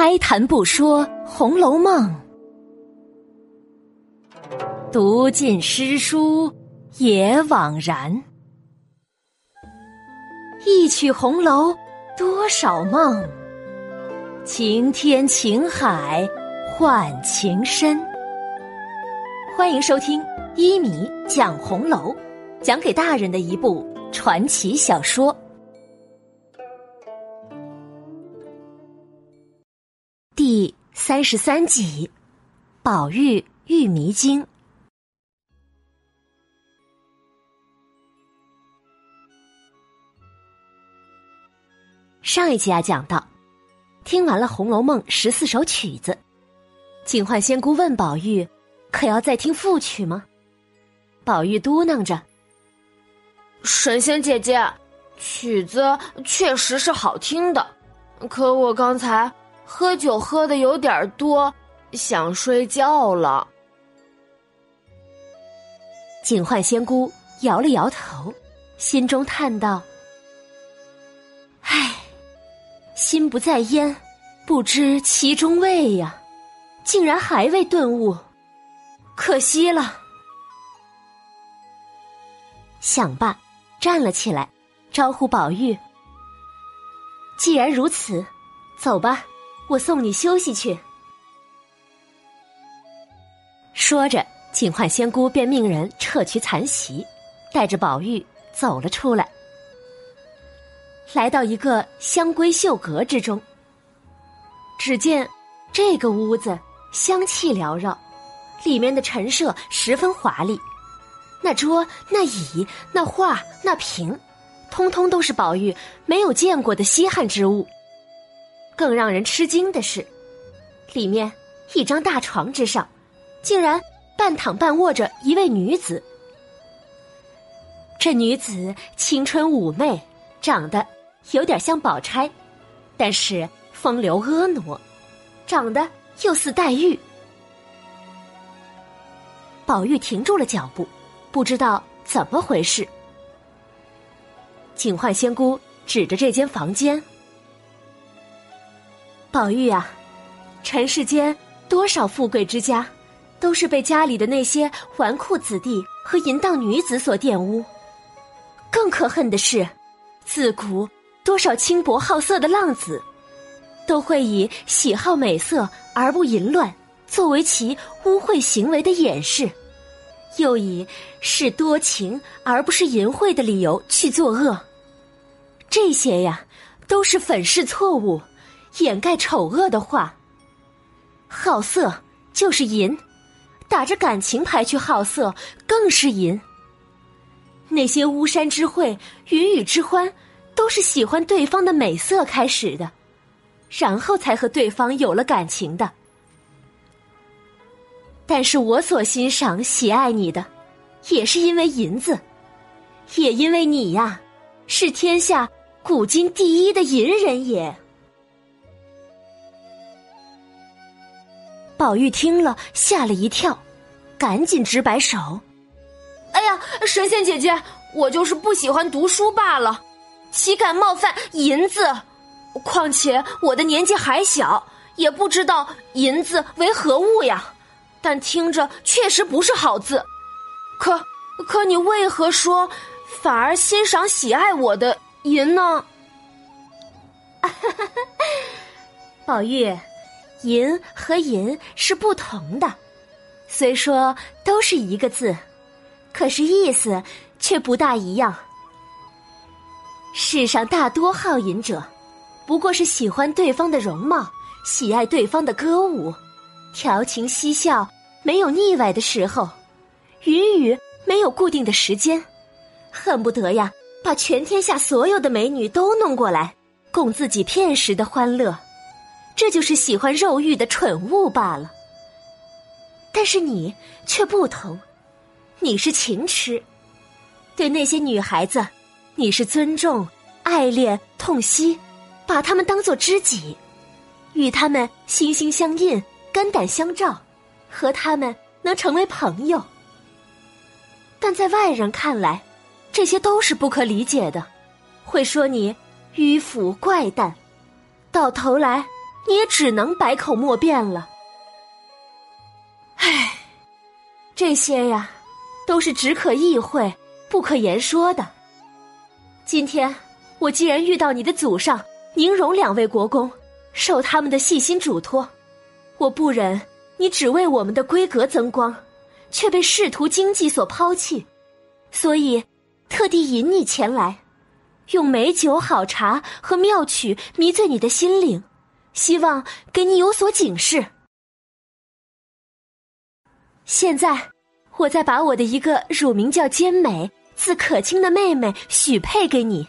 开谈不说《红楼梦》，读尽诗书也枉然。一曲红楼多少梦，情天情海换情深。欢迎收听一米讲红楼，讲给大人的一部传奇小说。三十三集，宝玉遇迷经。上一集啊，讲到，听完了《红楼梦》十四首曲子，警幻仙姑问宝玉：“可要再听副曲吗？”宝玉嘟囔着：“神仙姐姐，曲子确实是好听的，可我刚才……”喝酒喝的有点多，想睡觉了。警幻仙姑摇了摇头，心中叹道：“唉，心不在焉，不知其中味呀，竟然还未顿悟，可惜了。”想罢，站了起来，招呼宝玉：“既然如此，走吧。”我送你休息去。说着，警幻仙姑便命人撤去残席，带着宝玉走了出来，来到一个香闺绣阁之中。只见这个屋子香气缭绕，里面的陈设十分华丽，那桌、那椅、那画、那瓶，通通都是宝玉没有见过的稀罕之物。更让人吃惊的是，里面一张大床之上，竟然半躺半卧着一位女子。这女子青春妩媚，长得有点像宝钗，但是风流婀娜，长得又似黛玉。宝玉停住了脚步，不知道怎么回事。警幻仙姑指着这间房间。宝玉啊，尘世间多少富贵之家，都是被家里的那些纨绔子弟和淫荡女子所玷污。更可恨的是，自古多少轻薄好色的浪子，都会以喜好美色而不淫乱作为其污秽行为的掩饰，又以是多情而不是淫秽的理由去作恶。这些呀，都是粉饰错误。掩盖丑恶的话，好色就是淫，打着感情牌去好色更是淫。那些巫山之会、云雨之欢，都是喜欢对方的美色开始的，然后才和对方有了感情的。但是我所欣赏、喜爱你的，也是因为银子，也因为你呀，是天下古今第一的银人也。宝玉听了，吓了一跳，赶紧直摆手：“哎呀，神仙姐姐，我就是不喜欢读书罢了，岂敢冒犯银子？况且我的年纪还小，也不知道银子为何物呀。但听着确实不是好字。可可你为何说反而欣赏喜爱我的银呢？” 宝玉。淫和淫是不同的，虽说都是一个字，可是意思却不大一样。世上大多好淫者，不过是喜欢对方的容貌，喜爱对方的歌舞，调情嬉笑，没有腻歪的时候，云雨没有固定的时间，恨不得呀，把全天下所有的美女都弄过来，供自己片时的欢乐。这就是喜欢肉欲的蠢物罢了。但是你却不同，你是情痴，对那些女孩子，你是尊重、爱恋、痛惜，把她们当做知己，与她们心心相印、肝胆相照，和她们能成为朋友。但在外人看来，这些都是不可理解的，会说你迂腐怪诞，到头来。你也只能百口莫辩了。唉，这些呀，都是只可意会不可言说的。今天我既然遇到你的祖上宁荣两位国公，受他们的细心嘱托，我不忍你只为我们的规格增光，却被仕途经济所抛弃，所以特地引你前来。用美酒、好茶和妙曲迷醉你的心灵，希望给你有所警示。现在，我再把我的一个乳名叫坚美、字可卿的妹妹许配给你。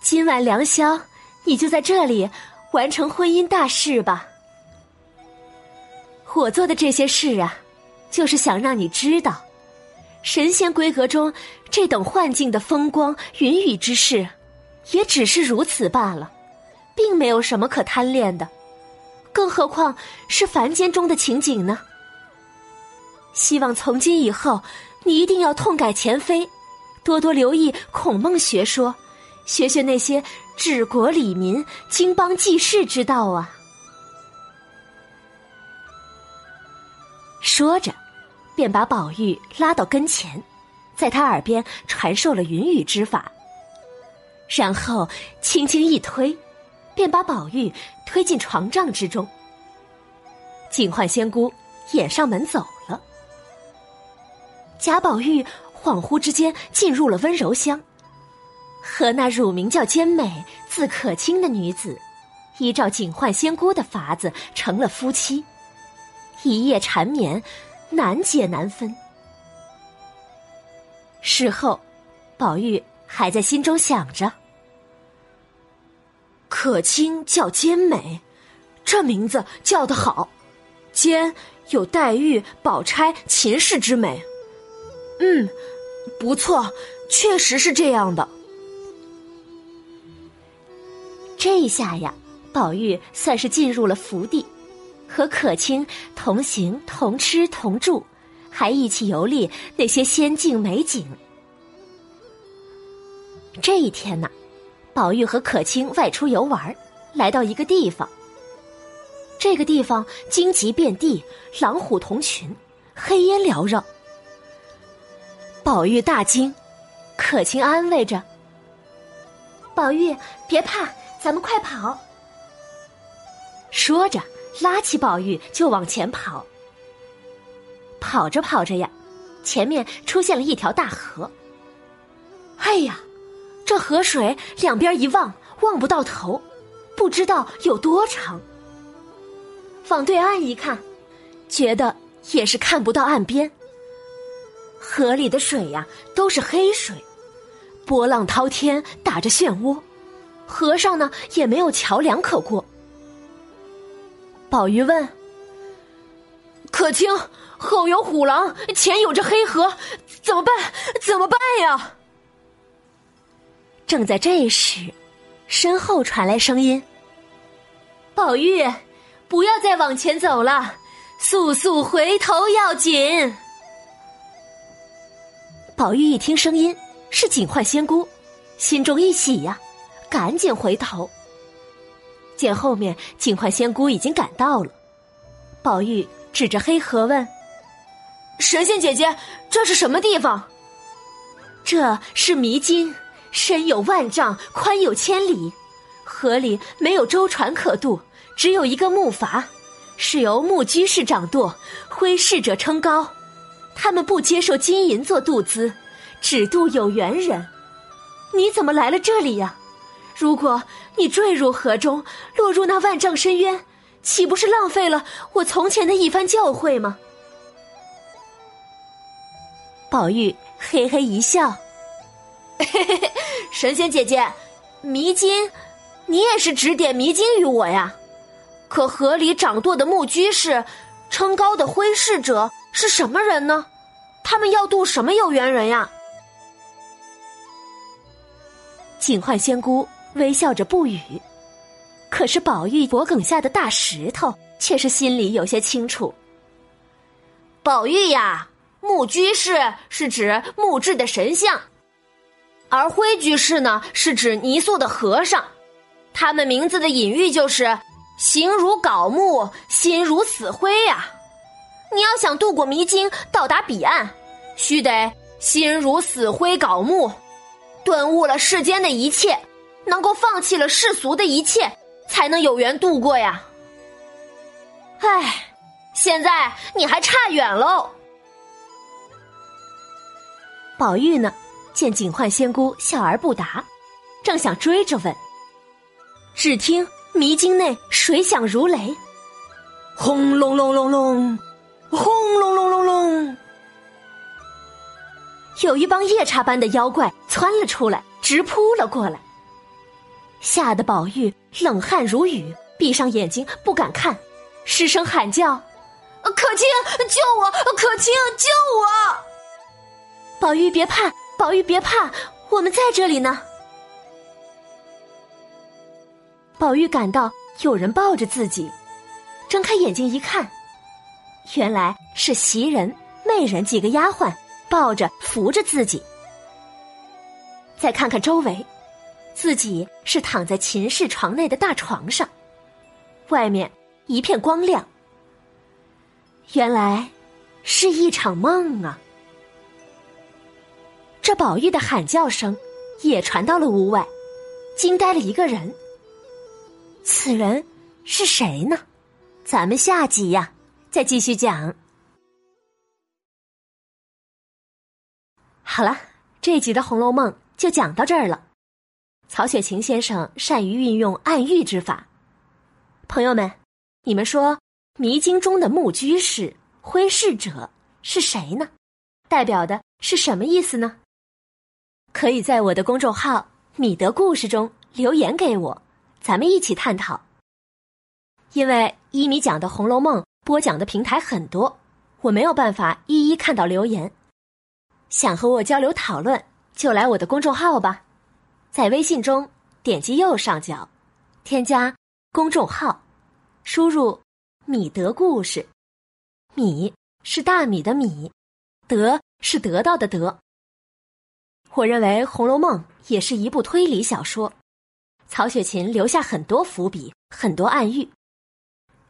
今晚良宵，你就在这里完成婚姻大事吧。我做的这些事啊，就是想让你知道。神仙闺阁中这等幻境的风光云雨之事，也只是如此罢了，并没有什么可贪恋的，更何况是凡间中的情景呢？希望从今以后，你一定要痛改前非，多多留意孔孟学说，学学那些治国理民、经邦济世之道啊！说着。便把宝玉拉到跟前，在他耳边传授了云雨之法，然后轻轻一推，便把宝玉推进床帐之中。警幻仙姑掩上门走了，贾宝玉恍惚之间进入了温柔乡，和那乳名叫坚美、字可卿的女子，依照警幻仙姑的法子成了夫妻，一夜缠绵。难解难分。事后，宝玉还在心中想着：“可卿叫坚美，这名字叫得好，坚有黛玉、宝钗、秦氏之美。嗯，不错，确实是这样的。这一下呀，宝玉算是进入了福地。”和可卿同行同吃同住，还一起游历那些仙境美景。这一天呢，宝玉和可卿外出游玩，来到一个地方。这个地方荆棘遍地，狼虎同群，黑烟缭绕。宝玉大惊，可卿安慰着：“宝玉别怕，咱们快跑。”说着。拉起宝玉就往前跑。跑着跑着呀，前面出现了一条大河。哎呀，这河水两边一望望不到头，不知道有多长。往对岸一看，觉得也是看不到岸边。河里的水呀都是黑水，波浪滔天，打着漩涡。河上呢也没有桥梁可过。宝玉问：“可卿，后有虎狼，前有这黑河，怎么办？怎么办呀？”正在这时，身后传来声音：“宝玉，不要再往前走了，速速回头要紧。”宝玉一听声音是警幻仙姑，心中一喜呀，赶紧回头。见后面警幻仙姑已经赶到了，宝玉指着黑河问：“神仙姐姐，这是什么地方？”“这是迷津，深有万丈，宽有千里。河里没有舟船可渡，只有一个木筏，是由木居士掌舵，挥逝者称高。他们不接受金银做渡资，只渡有缘人。你怎么来了这里呀？”如果你坠入河中，落入那万丈深渊，岂不是浪费了我从前的一番教诲吗？宝玉嘿嘿一笑，神仙姐姐，迷津，你也是指点迷津于我呀？可河里掌舵的木居士，称高的挥逝者是什么人呢？他们要渡什么有缘人呀？警幻仙姑。微笑着不语，可是宝玉脖梗下的大石头却是心里有些清楚。宝玉呀，木居士是指木质的神像，而灰居士呢是指泥塑的和尚，他们名字的隐喻就是形如槁木，心如死灰呀。你要想渡过迷津，到达彼岸，须得心如死灰槁木，顿悟了世间的一切，能够放弃了世俗的一切，才能有缘度过呀。唉，现在你还差远喽。宝玉呢，见警幻仙姑笑而不答，正想追着问。只听迷津内水响如雷，轰隆隆隆隆，轰隆隆隆隆，有一帮夜叉般的妖怪窜了出来，直扑了过来，吓得宝玉冷汗如雨，闭上眼睛不敢看，失声喊叫：“可卿，救我！可卿，救我！”宝玉别怕，宝玉别怕，我们在这里呢。宝玉感到有人抱着自己，睁开眼睛一看，原来是袭人、媚人几个丫鬟抱着扶着自己。再看看周围，自己是躺在秦氏床内的大床上，外面一片光亮。原来是一场梦啊！这宝玉的喊叫声也传到了屋外，惊呆了一个人。此人是谁呢？咱们下集呀，再继续讲。好了，这集的《红楼梦》就讲到这儿了。曹雪芹先生善于运用暗喻之法。朋友们，你们说迷津中的木居士、挥逝者是谁呢？代表的是什么意思呢？可以在我的公众号“米德故事”中留言给我。咱们一起探讨。因为一米讲的《红楼梦》播讲的平台很多，我没有办法一一看到留言。想和我交流讨论，就来我的公众号吧，在微信中点击右上角，添加公众号，输入“米德故事”，米是大米的米，德是得到的德。我认为《红楼梦》也是一部推理小说。曹雪芹留下很多伏笔，很多暗喻，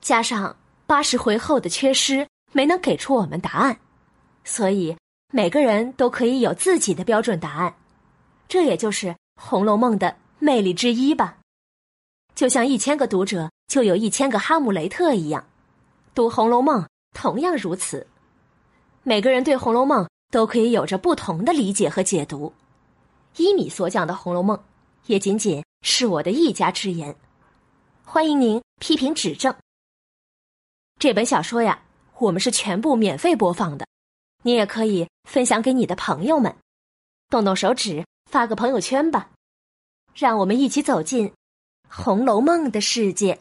加上八十回后的缺失，没能给出我们答案，所以每个人都可以有自己的标准答案，这也就是《红楼梦》的魅力之一吧。就像一千个读者就有一千个哈姆雷特一样，读《红楼梦》同样如此。每个人对《红楼梦》都可以有着不同的理解和解读。依你所讲的《红楼梦》，也仅仅。是我的一家之言，欢迎您批评指正。这本小说呀，我们是全部免费播放的，你也可以分享给你的朋友们，动动手指发个朋友圈吧，让我们一起走进《红楼梦》的世界。